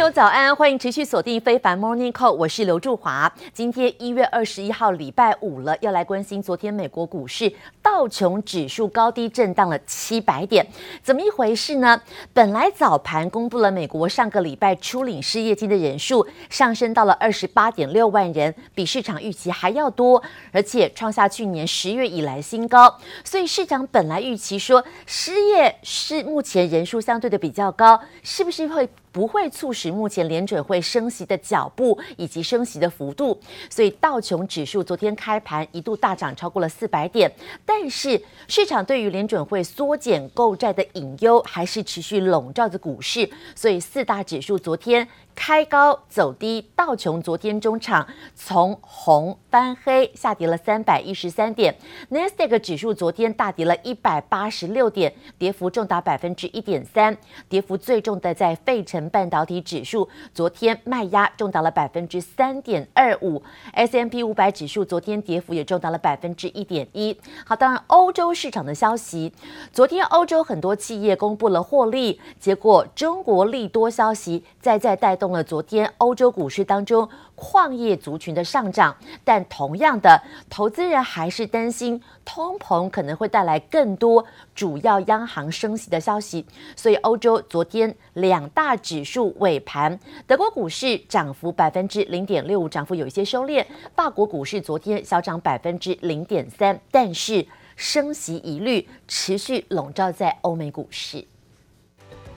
朋友早安，欢迎持续锁定非凡 Morning Call，我是刘祝华。今天一月二十一号，礼拜五了，要来关心昨天美国股市道琼指数高低震荡了七百点，怎么一回事呢？本来早盘公布了美国上个礼拜初领失业金的人数上升到了二十八点六万人，比市场预期还要多，而且创下去年十月以来新高，所以市场本来预期说失业是目前人数相对的比较高，是不是会？不会促使目前联准会升息的脚步以及升息的幅度，所以道琼指数昨天开盘一度大涨超过了四百点，但是市场对于联准会缩减购债的隐忧还是持续笼罩着股市，所以四大指数昨天。开高走低，道琼昨天中场从红翻黑，下跌了三百一十三点。纳斯达克指数昨天大跌了一百八十六点，跌幅重达百分之一点三。跌幅最重的在费城半导体指数，昨天卖压重达了百分之三点二五。，S M P 五百指数昨天跌幅也重达了百分之一点一。好，当然欧洲市场的消息，昨天欧洲很多企业公布了获利，结果中国利多消息再再带动。了昨天欧洲股市当中矿业族群的上涨，但同样的，投资人还是担心通膨可能会带来更多主要央行升息的消息，所以欧洲昨天两大指数尾盘，德国股市涨幅百分之零点六五，涨幅有一些收敛；法国股市昨天小涨百分之零点三，但是升息疑虑持续笼罩在欧美股市。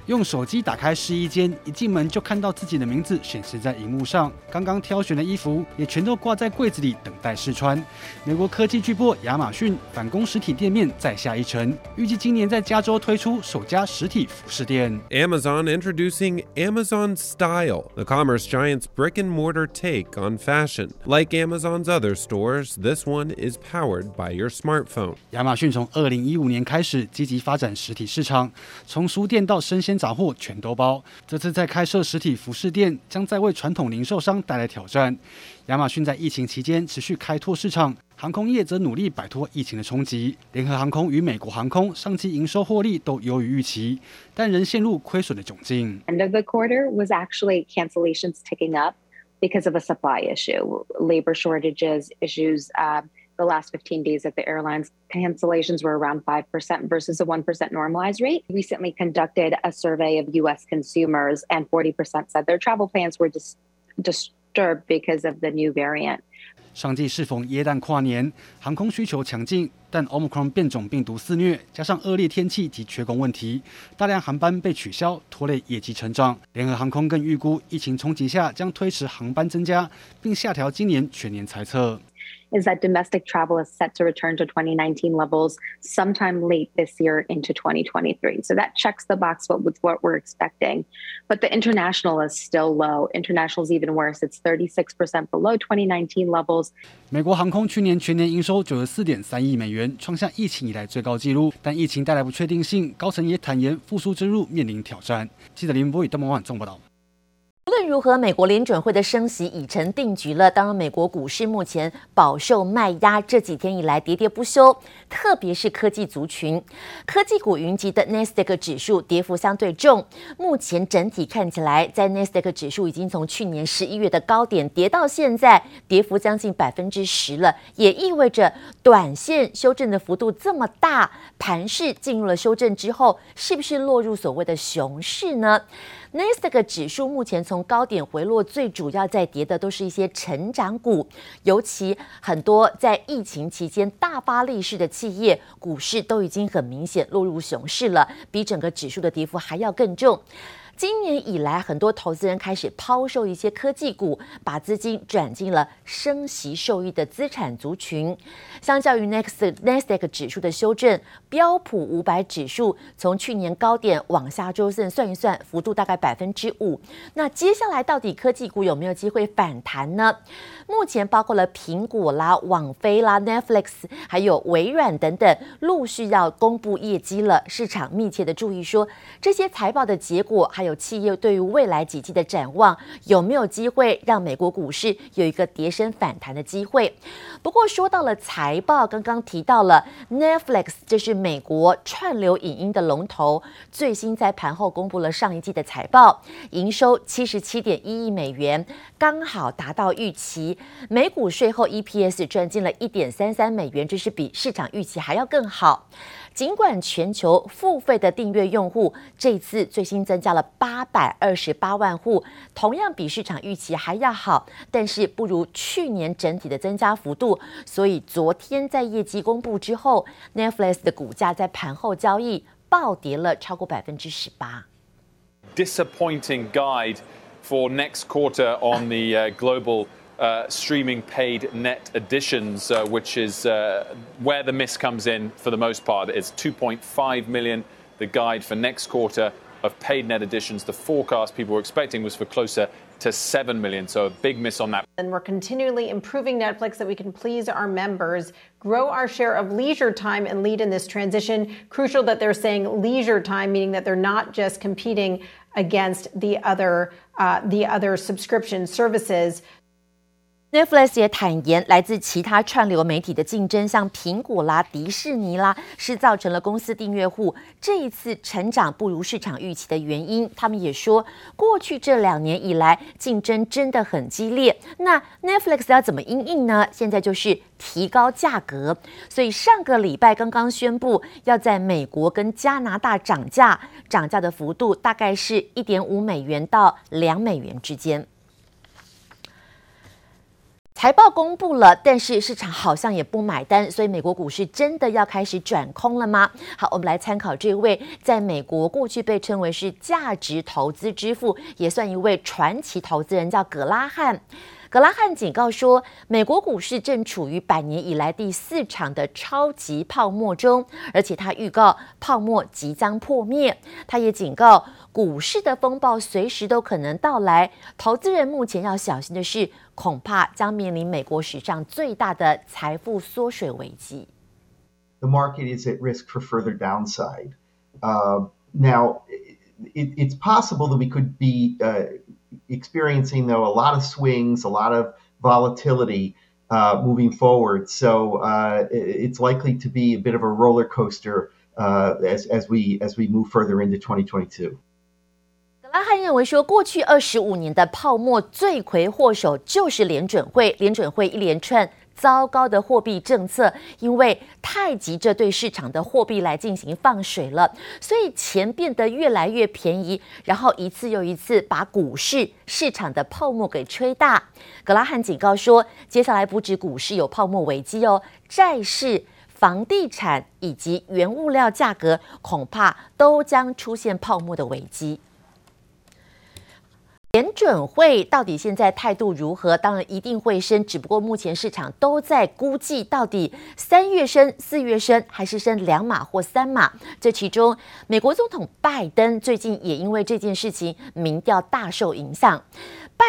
用手机打开试衣间，一进门就看到自己的名字显示在荧幕上。刚刚挑选的衣服也全都挂在柜子里等待试穿。美国科技巨擘亚马逊反攻实体店面再下一城，预计今年在加州推出首家实体服饰店。Amazon introducing Amazon Style, the commerce giant's brick and mortar take on fashion. Like Amazon's other stores, this one is powered by your smartphone. 亚马逊从二零一五年开始积极发展实体市场，从书店到生鲜。杂货全都包。这次在开设实体服饰店，将在为传统零售商带来挑战。亚马逊在疫情期间持续开拓市场，航空业则努力摆脱疫情的冲击。联合航空与美国航空上季营收获利都优于预期，但仍陷入亏损的窘境。End of the quarter was actually cancellations ticking up because of a supply issue, labor shortages issues. The last 15 days at the airlines, cancellations were around 5% versus a 1% normalized rate. Recently conducted a survey of U.S. consumers, and 40% said their travel plans were dis disturbed because of the new variant. 上季适逢耶诞跨年，航空需求强劲，但 Omicron 变种病毒肆虐，加上恶劣天气及缺工问题，大量航班被取消，拖累业绩成长。联合航空更预估，疫情冲击下将推迟航班增加，并下调今年全年财测。 is that domestic travel is set to return to 2019 levels sometime late this year into 2023. So that checks the box with what we're expecting. But the international is still low. International is even worse. It's 36% below 2019 levels. 美国航空去年全年营收九十四点三亿美元，创下疫情以来最高纪录。但疫情带来不确定性，高层也坦言复苏之路面临挑战。记者林博宇、邓某万综报道。 无论如何，美国联准会的升息已成定局了。当然，美国股市目前饱受卖压，这几天以来跌跌不休。特别是科技族群，科技股云集的纳斯达克指数跌幅相对重。目前整体看起来，在纳斯达克指数已经从去年十一月的高点跌到现在，跌幅将近百分之十了。也意味着短线修正的幅度这么大，盘势进入了修正之后，是不是落入所谓的熊市呢？纳斯达克指数目前从高点回落，最主要在跌的都是一些成长股，尤其很多在疫情期间大发利市的企业，股市都已经很明显落入熊市了，比整个指数的跌幅还要更重。今年以来，很多投资人开始抛售一些科技股，把资金转进了升息受益的资产族群。相较于 Next Nasdaq 指数的修正，标普五百指数从去年高点往下周线算一算，幅度大概百分之五。那接下来到底科技股有没有机会反弹呢？目前包括了苹果啦、网飞啦、Netflix，还有微软等等，陆续要公布业绩了。市场密切的注意说，这些财报的结果还。还有企业对于未来几季的展望，有没有机会让美国股市有一个跌升反弹的机会？不过说到了财报，刚刚提到了 Netflix，这是美国串流影音的龙头，最新在盘后公布了上一季的财报，营收七十七点一亿美元，刚好达到预期，每股税后 EPS 赚进了一点三三美元，这是比市场预期还要更好。尽管全球付费的订阅用户这次最新增加了八百二十八万户，同样比市场预期还要好，但是不如去年整体的增加幅度。所以昨天在业绩公布之后，Netflix 的股价在盘后交易暴跌了超过百分之十八。Disappointing guide for next quarter on the global. Uh, streaming paid net additions, uh, which is uh, where the miss comes in for the most part. It's 2.5 million, the guide for next quarter of paid net additions. The forecast people were expecting was for closer to 7 million, so a big miss on that. And we're continually improving Netflix that we can please our members, grow our share of leisure time, and lead in this transition. Crucial that they're saying leisure time, meaning that they're not just competing against the other, uh, the other subscription services. Netflix 也坦言，来自其他串流媒体的竞争，像苹果啦、迪士尼啦，是造成了公司订阅户这一次成长不如市场预期的原因。他们也说，过去这两年以来，竞争真的很激烈。那 Netflix 要怎么应应呢？现在就是提高价格。所以上个礼拜刚刚宣布，要在美国跟加拿大涨价，涨价的幅度大概是一点五美元到两美元之间。财报公布了，但是市场好像也不买单，所以美国股市真的要开始转空了吗？好，我们来参考这位在美国过去被称为是价值投资之父，也算一位传奇投资人，叫格拉汉。格拉汉警告说，美国股市正处于百年以来第四场的超级泡沫中，而且他预告泡沫即将破灭。他也警告，股市的风暴随时都可能到来。投资人目前要小心的是，恐怕将面临美国史上最大的财富缩水危机。The market is at risk for further downside. Uh, now, it, it's possible that we could be. Uh, experiencing though a lot of swings, a lot of volatility uh, moving forward. So uh, it's likely to be a bit of a roller coaster uh, as as we as we move further into 2022. 格拉汉认为说，过去二十五年的泡沫罪魁祸首就是联准会，联准会一连串。糟糕的货币政策，因为太急着对市场的货币来进行放水了，所以钱变得越来越便宜，然后一次又一次把股市市场的泡沫给吹大。格拉汉警告说，接下来不止股市有泡沫危机哦，债市、房地产以及原物料价格恐怕都将出现泡沫的危机。联准会到底现在态度如何？当然一定会升，只不过目前市场都在估计，到底三月升、四月升，还是升两码或三码？这其中，美国总统拜登最近也因为这件事情，民调大受影响。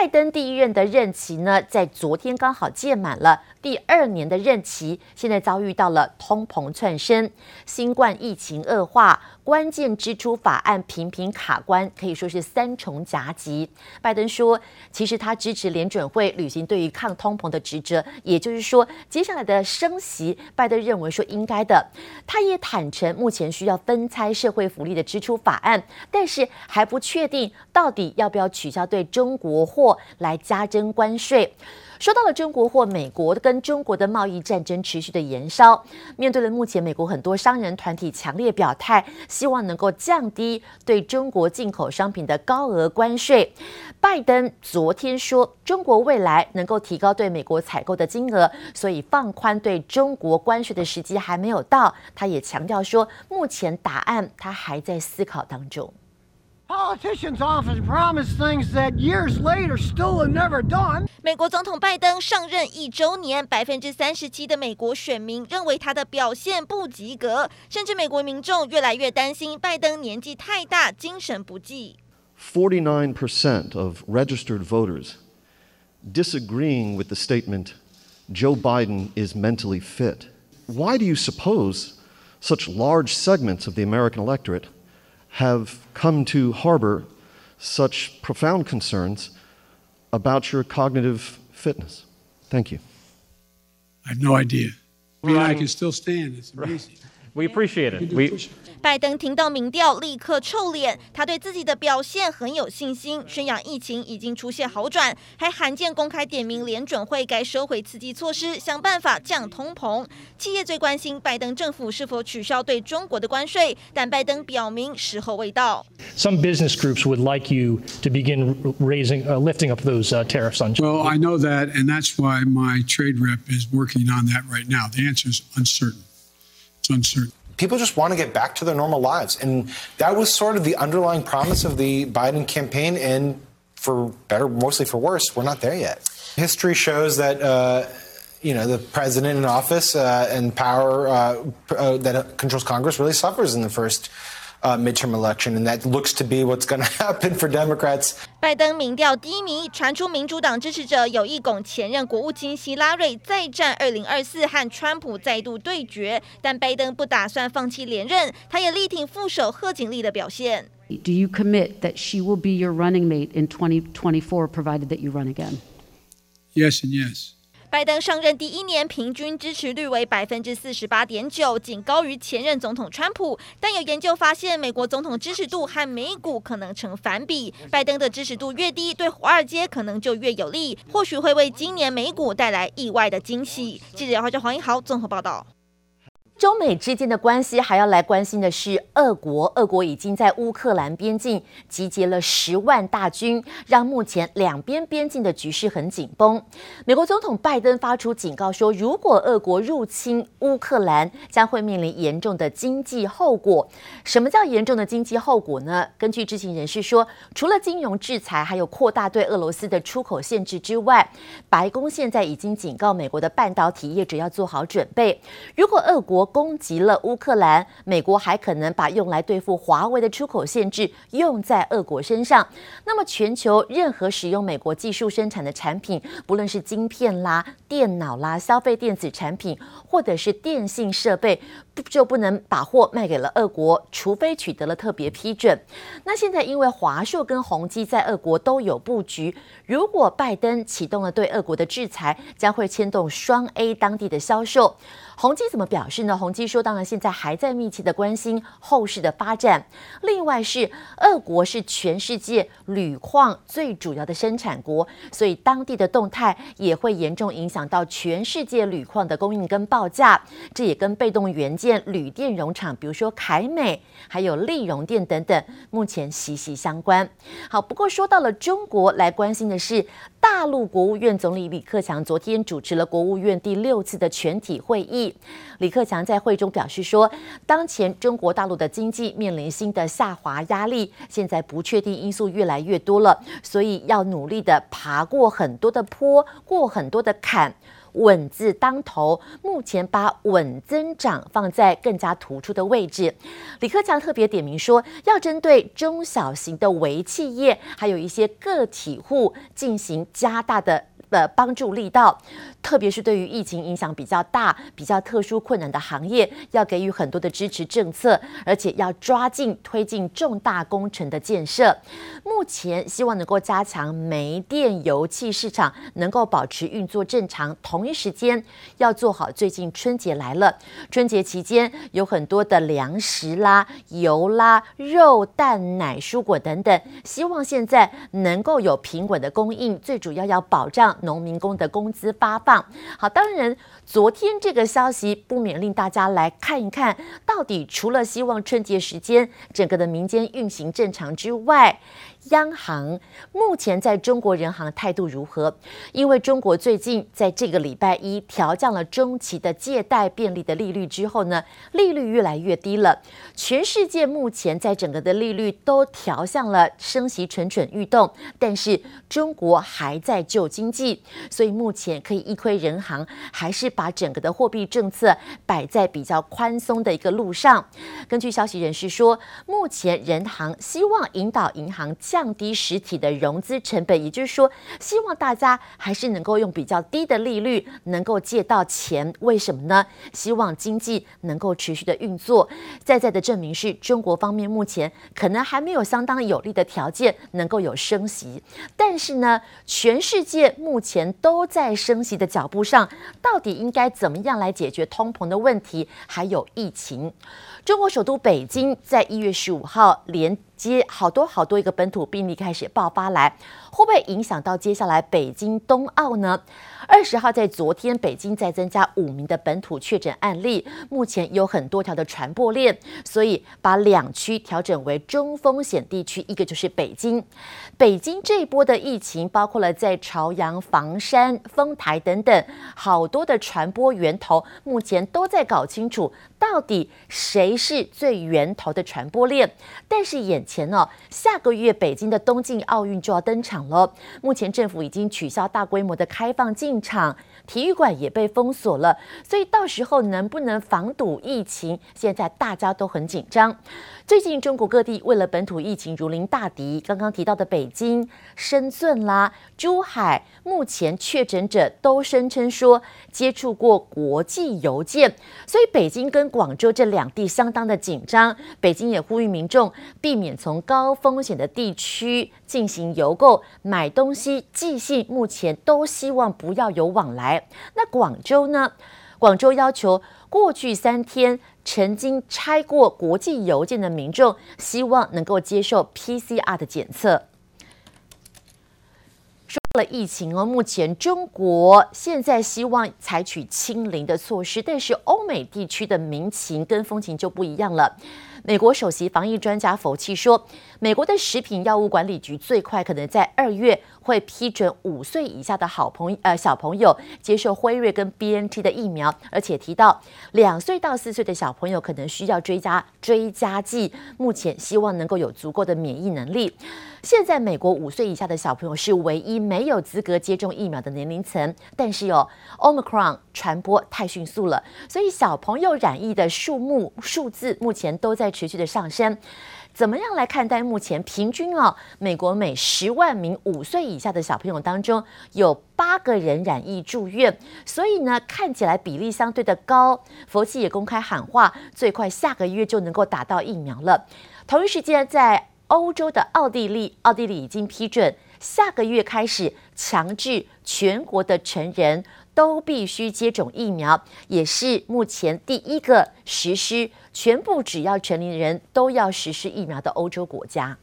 拜登第一任的任期呢，在昨天刚好届满了，第二年的任期现在遭遇到了通膨窜升、新冠疫情恶化、关键支出法案频频卡关，可以说是三重夹击。拜登说，其实他支持联准会履行对于抗通膨的职责，也就是说，接下来的升息，拜登认为说应该的。他也坦诚，目前需要分拆社会福利的支出法案，但是还不确定到底要不要取消对中国货来加征关税。说到了中国货，美国跟中国的贸易战争持续的延烧，面对了目前美国很多商人团体强烈表态，希望能够降低对中国进口商品的高额关税。拜登昨天说，中国未来能够提高对美国采购的金额，所以放宽对中国关税的时机还没有到。他也强调说，目前答案他还在思考当中。Politicians often promise things that years later still have never done. 美国总统拜登上任一周年，百分之三十七的美国选民认为他的表现不及格，甚至美国民众越来越担心拜登年纪太大，精神不济。Forty-nine percent of registered voters disagreeing with the statement Joe Biden is mentally fit. Why do you suppose such large segments of the American electorate Have come to harbor such profound concerns about your cognitive fitness? Thank you. I have no idea. I mean, I can still stand. It's amazing. We appreciate it. We 拜登听到民调立刻臭脸，他对自己的表现很有信心，宣扬疫情已经出现好转，还罕见公开点名联准会该收回刺激措施，想办法降通膨。企业最关心拜登政府是否取消对中国的关税，但拜登表明时候未到。Some business groups would like you to begin raising, uh, lifting up those uh, tariffs on. Well, I know that, and that's why my trade rep is working on that right now. The answer is uncertain. It's uncertain people just want to get back to their normal lives. And that was sort of the underlying promise of the Biden campaign. And for better, mostly for worse, we're not there yet. History shows that. Uh, you know, the president in office uh, and power uh, uh that controls Congress really suffers in the first midterm election, and that looks to be what's going to happen for Democrats. 拜登民调低迷，传出民主党支持者有意拱前任国务卿希拉瑞再战2024和川普再度对决，但拜登不打算放弃连任，他也力挺副手贺锦丽的表现。Do you commit that she will be your running mate in 2024, provided that you run again? Yes and yes. 拜登上任第一年，平均支持率为百分之四十八点九，仅高于前任总统川普。但有研究发现，美国总统支持度和美股可能成反比。拜登的支持度越低，对华尔街可能就越有利，或许会为今年美股带来意外的惊喜。记者姚华哲、黄英豪综合报道。中美之间的关系，还要来关心的是，俄国。俄国已经在乌克兰边境集结了十万大军，让目前两边边境的局势很紧绷。美国总统拜登发出警告说，如果俄国入侵乌克兰，将会面临严重的经济后果。什么叫严重的经济后果呢？根据知情人士说，除了金融制裁，还有扩大对俄罗斯的出口限制之外，白宫现在已经警告美国的半导体业者要做好准备，如果俄国攻击了乌克兰，美国还可能把用来对付华为的出口限制用在俄国身上。那么，全球任何使用美国技术生产的产品，不论是晶片啦、电脑啦、消费电子产品，或者是电信设备，就不能把货卖给了俄国，除非取得了特别批准。那现在因为华硕跟宏基在俄国都有布局，如果拜登启动了对俄国的制裁，将会牵动双 A 当地的销售。宏基怎么表示呢？宏基说，当然现在还在密切的关心后市的发展。另外是，俄国是全世界铝矿最主要的生产国，所以当地的动态也会严重影响到全世界铝矿的供应跟报价。这也跟被动元件铝电容厂，比如说凯美，还有立荣电等等，目前息息相关。好，不过说到了中国，来关心的是。大陆国务院总理李克强昨天主持了国务院第六次的全体会议。李克强在会中表示说，当前中国大陆的经济面临新的下滑压力，现在不确定因素越来越多了，所以要努力的爬过很多的坡，过很多的坎。稳字当头，目前把稳增长放在更加突出的位置。李克强特别点名说，要针对中小型的微企业，还有一些个体户进行加大的。的帮助力道，特别是对于疫情影响比较大、比较特殊困难的行业，要给予很多的支持政策，而且要抓紧推进重大工程的建设。目前希望能够加强煤电油气市场能够保持运作正常，同一时间要做好最近春节来了，春节期间有很多的粮食啦、油啦、肉蛋奶、蔬果等等，希望现在能够有平稳的供应，最主要要保障。农民工的工资发放，好，当然，昨天这个消息不免令大家来看一看，到底除了希望春节时间整个的民间运行正常之外。央行目前在中国人行态度如何？因为中国最近在这个礼拜一调降了中期的借贷便利的利率之后呢，利率越来越低了。全世界目前在整个的利率都调向了升息蠢蠢欲动，但是中国还在救经济，所以目前可以一窥人行还是把整个的货币政策摆在比较宽松的一个路上。根据消息人士说，目前人行希望引导银行。降低实体的融资成本，也就是说，希望大家还是能够用比较低的利率能够借到钱。为什么呢？希望经济能够持续的运作。再再的证明是中国方面目前可能还没有相当有利的条件能够有升息，但是呢，全世界目前都在升息的脚步上，到底应该怎么样来解决通膨的问题？还有疫情，中国首都北京在一月十五号连接好多好多一个本土病例开始爆发来，会不会影响到接下来北京冬奥呢？二十号在昨天，北京再增加五名的本土确诊案例，目前有很多条的传播链，所以把两区调整为中风险地区，一个就是北京。北京这一波的疫情，包括了在朝阳、房山、丰台等等，好多的传播源头，目前都在搞清楚到底谁是最源头的传播链。但是眼前呢、下个月北京的冬季奥运就要登场了，目前政府已经取消大规模的开放进进场体育馆也被封锁了，所以到时候能不能防堵疫情，现在大家都很紧张。最近中国各地为了本土疫情如临大敌，刚刚提到的北京、深圳啦、珠海，目前确诊者都声称说接触过国际邮件，所以北京跟广州这两地相当的紧张。北京也呼吁民众避免从高风险的地区进行邮购、买东西、寄信，目前都希望不要有往来。那广州呢？广州要求过去三天曾经拆过国际邮件的民众，希望能够接受 PCR 的检测。说了疫情哦，目前中国现在希望采取清零的措施，但是欧美地区的民情跟风情就不一样了。美国首席防疫专家否弃说，美国的食品药物管理局最快可能在二月会批准五岁以下的好朋呃小朋友接受辉瑞跟 BNT 的疫苗，而且提到两岁到四岁的小朋友可能需要追加追加剂，目前希望能够有足够的免疫能力。现在美国五岁以下的小朋友是唯一没有资格接种疫苗的年龄层，但是有 Omicron 传播太迅速了，所以小朋友染疫的数目数字目前都在持续的上升。怎么样来看待目前平均啊？美国每十万名五岁以下的小朋友当中有八个人染疫住院，所以呢，看起来比例相对的高。佛系也公开喊话，最快下个月就能够打到疫苗了。同一时间在。欧洲的奥地利，奥地利已经批准下个月开始强制全国的成人都必须接种疫苗，也是目前第一个实施全部只要成年人都要实施疫苗的欧洲国家。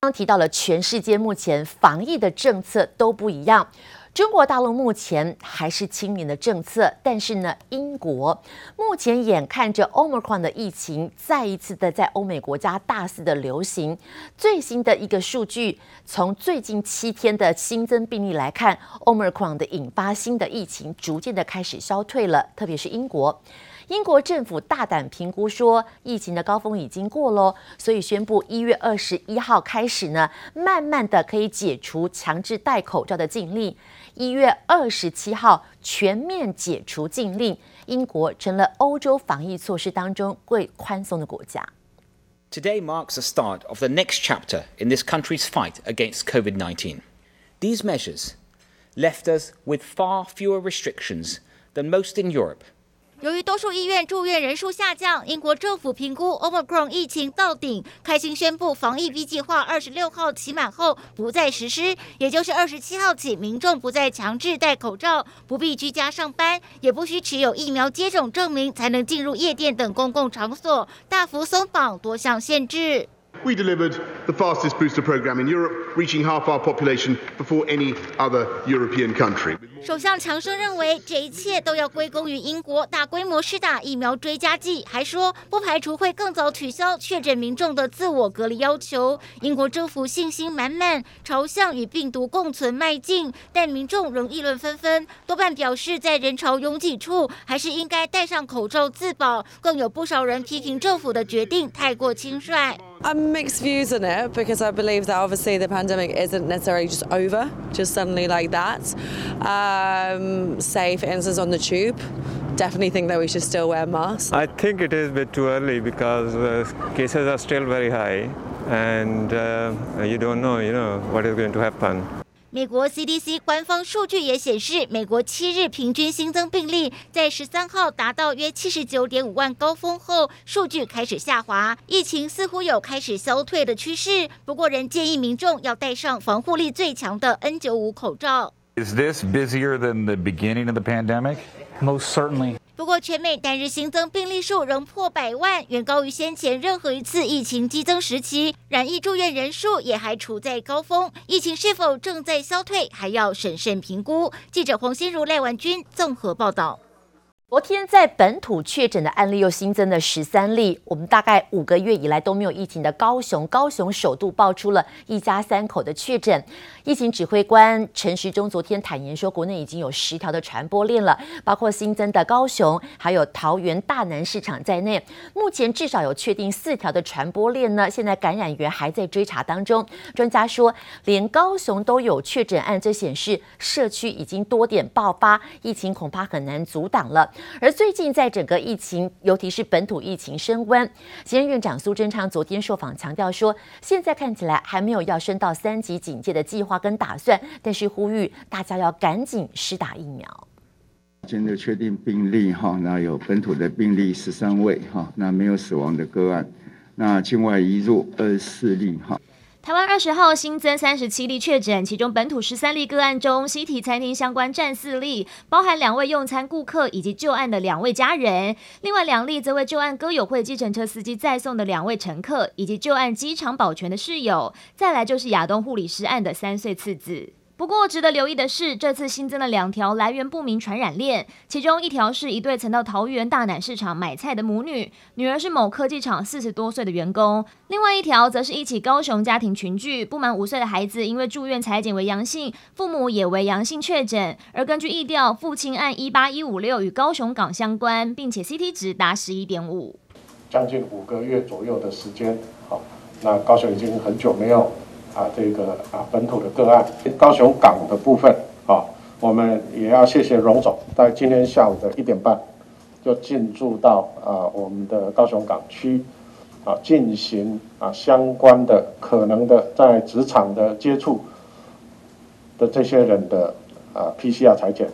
刚提到了全世界目前防疫的政策都不一样。中国大陆目前还是清零的政策，但是呢，英国目前眼看着 Omicron 的疫情再一次的在欧美国家大肆的流行。最新的一个数据，从最近七天的新增病例来看，Omicron 的引发新的疫情逐渐的开始消退了，特别是英国。英国政府大胆评估说，疫情的高峰已经过喽，所以宣布一月二十一号开始呢，慢慢的可以解除强制戴口罩的禁令。一月二十七号全面解除禁令，英国成了欧洲防疫措施当中最宽松的国家。Today marks the start of the next chapter in this country's fight against COVID-19. These measures left us with far fewer restrictions than most in Europe. 由于多数医院住院人数下降，英国政府评估 Omicron 疫情到顶，开心宣布防疫 B 计划二十六号期满后不再实施，也就是二十七号起，民众不再强制戴口罩，不必居家上班，也不需持有疫苗接种证明才能进入夜店等公共场所，大幅松绑多项限制。We delivered the fastest booster program in Europe, reaching half our population before any other European country. 首相强生认为，这一切都要归功于英国大规模施打疫苗追加剂，还说不排除会更早取消确诊民众的自我隔离要求。英国政府信心满满，朝向与病毒共存迈进，但民众仍议论纷纷，多半表示在人潮拥挤处还是应该戴上口罩自保。更有不少人批评政府的决定太过轻率。I'm mixed views on it because I believe that obviously the pandemic isn't necessarily just over, just suddenly like that. Um, say, for instance, on the tube, definitely think that we should still wear masks. I think it is a bit too early because uh, cases are still very high. and uh, you don't know, you know, what is going to happen. 美国 CDC 官方数据也显示，美国七日平均新增病例在十三号达到约七十九点五万高峰后，数据开始下滑，疫情似乎有开始消退的趋势。不过，仍建议民众要戴上防护力最强的 N 九五口罩。Is this busier than the beginning of the pandemic? Most certainly. 不过，全美单日新增病例数仍破百万，远高于先前任何一次疫情激增时期。染疫住院人数也还处在高峰，疫情是否正在消退，还要审慎评估。记者黄心如、赖婉君综合报道。昨天在本土确诊的案例又新增了十三例。我们大概五个月以来都没有疫情的高雄，高雄首度爆出了一家三口的确诊。疫情指挥官陈时中昨天坦言说，国内已经有十条的传播链了，包括新增的高雄，还有桃园大南市场在内。目前至少有确定四条的传播链呢。现在感染源还在追查当中。专家说，连高雄都有确诊案，这显示社区已经多点爆发，疫情恐怕很难阻挡了。而最近，在整个疫情，尤其是本土疫情升温，行政院长苏贞昌昨天受访强调说，现在看起来还没有要升到三级警戒的计划跟打算，但是呼吁大家要赶紧施打疫苗。现在确定病例哈，那有本土的病例十三位哈，那没有死亡的个案，那境外移入二十四例哈。台湾二十号新增三十七例确诊，其中本土十三例个案中，西提餐厅相关占四例，包含两位用餐顾客以及旧案的两位家人。另外两例则为旧案歌友会计程车司机载送的两位乘客，以及旧案机场保全的室友。再来就是亚东护理师案的三岁次子。不过，值得留意的是，这次新增了两条来源不明传染链，其中一条是一对曾到桃园大南市场买菜的母女，女儿是某科技厂四十多岁的员工；另外一条则是一起高雄家庭群聚，不满五岁的孩子因为住院采检为阳性，父母也为阳性确诊。而根据疫调，父亲案一八一五六与高雄港相关，并且 CT 值达十一点五，将近五个月左右的时间。好，那高雄已经很久没有。啊，这个啊本土的个案，高雄港的部分啊，我们也要谢谢荣总，在今天下午的一点半就进驻到啊我们的高雄港区啊，进行啊相关的可能的在职场的接触的这些人的啊 PCR 裁剪。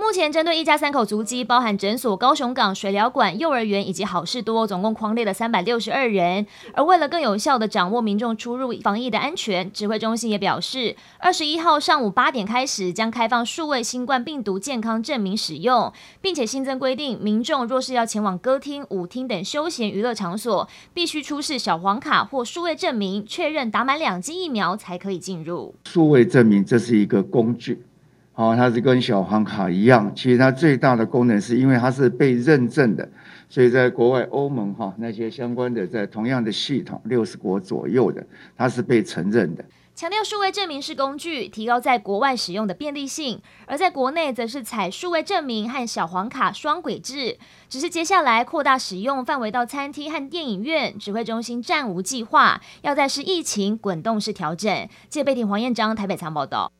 目前针对一家三口足迹，包含诊所、高雄港水疗馆、幼儿园以及好事多，总共匡列了三百六十二人。而为了更有效地掌握民众出入防疫的安全，指挥中心也表示，二十一号上午八点开始将开放数位新冠病毒健康证明使用，并且新增规定，民众若是要前往歌厅、舞厅等休闲娱乐场所，必须出示小黄卡或数位证明，确认打满两剂疫苗才可以进入。数位证明这是一个工具。哦，它是跟小黄卡一样，其实它最大的功能是因为它是被认证的，所以在国外欧盟哈那些相关的在同样的系统六十国左右的，它是被承认的。强调数位证明是工具，提高在国外使用的便利性，而在国内则是采数位证明和小黄卡双轨制。只是接下来扩大使用范围到餐厅和电影院，指挥中心暂无计划，要在是疫情滚动式调整。记者贝婷黄彦章台北仓报道。